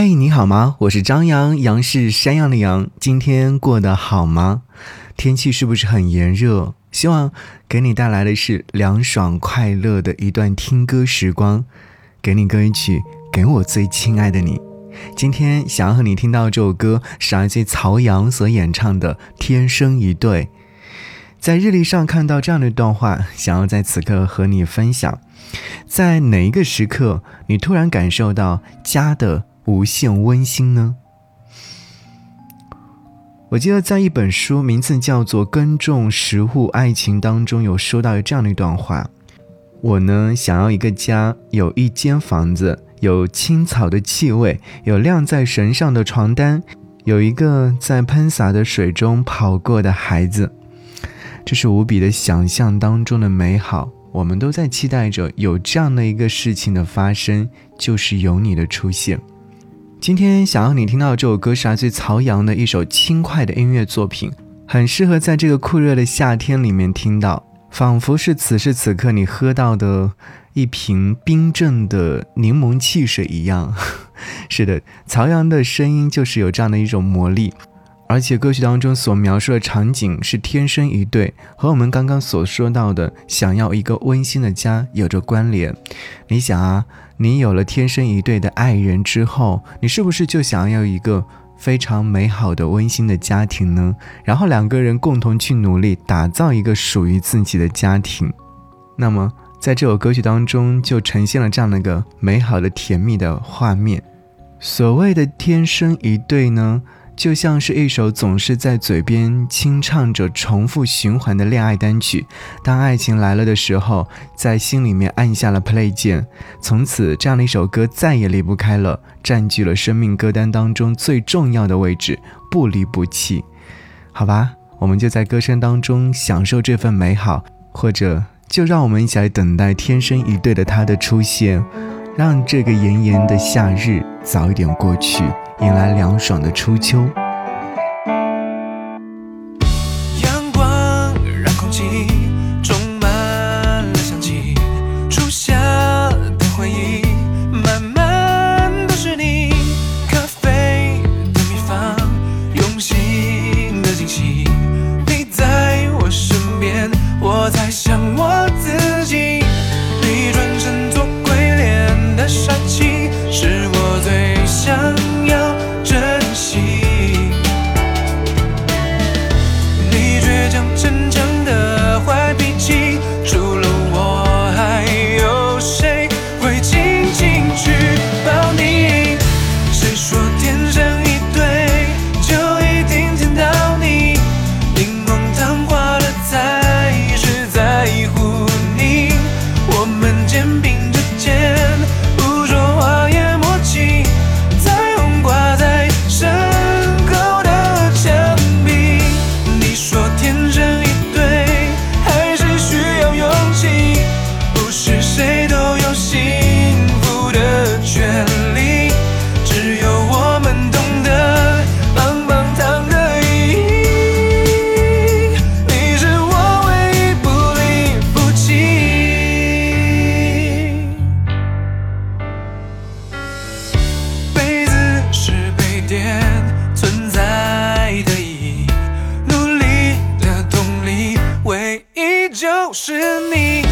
嘿，你好吗？我是张扬，杨是山羊的羊。今天过得好吗？天气是不是很炎热？希望给你带来的是凉爽快乐的一段听歌时光。给你歌一曲，给我最亲爱的你。今天想要和你听到这首歌，是来自曹阳所演唱的《天生一对》。在日历上看到这样的一段话，想要在此刻和你分享。在哪一个时刻，你突然感受到家的？无限温馨呢？我记得在一本书，名字叫做《耕种食物爱情》当中，有说到这样的一段话：我呢，想要一个家，有一间房子，有青草的气味，有晾在绳上的床单，有一个在喷洒的水中跑过的孩子。这是无比的想象当中的美好，我们都在期待着有这样的一个事情的发生，就是有你的出现。今天想要你听到这首歌是来自曹阳的一首轻快的音乐作品，很适合在这个酷热的夏天里面听到，仿佛是此时此刻你喝到的一瓶冰镇的柠檬汽水一样。是的，曹阳的声音就是有这样的一种魔力。而且歌曲当中所描述的场景是天生一对，和我们刚刚所说到的想要一个温馨的家有着关联。你想啊，你有了天生一对的爱人之后，你是不是就想要一个非常美好的温馨的家庭呢？然后两个人共同去努力打造一个属于自己的家庭。那么在这首歌曲当中就呈现了这样的一个美好的甜蜜的画面。所谓的天生一对呢？就像是一首总是在嘴边轻唱着、重复循环的恋爱单曲。当爱情来了的时候，在心里面按下了 play 键，从此这样的一首歌再也离不开了，占据了生命歌单当中最重要的位置，不离不弃。好吧，我们就在歌声当中享受这份美好，或者就让我们一起来等待天生一对的他的出现，让这个炎炎的夏日早一点过去。迎来凉爽的初秋。就是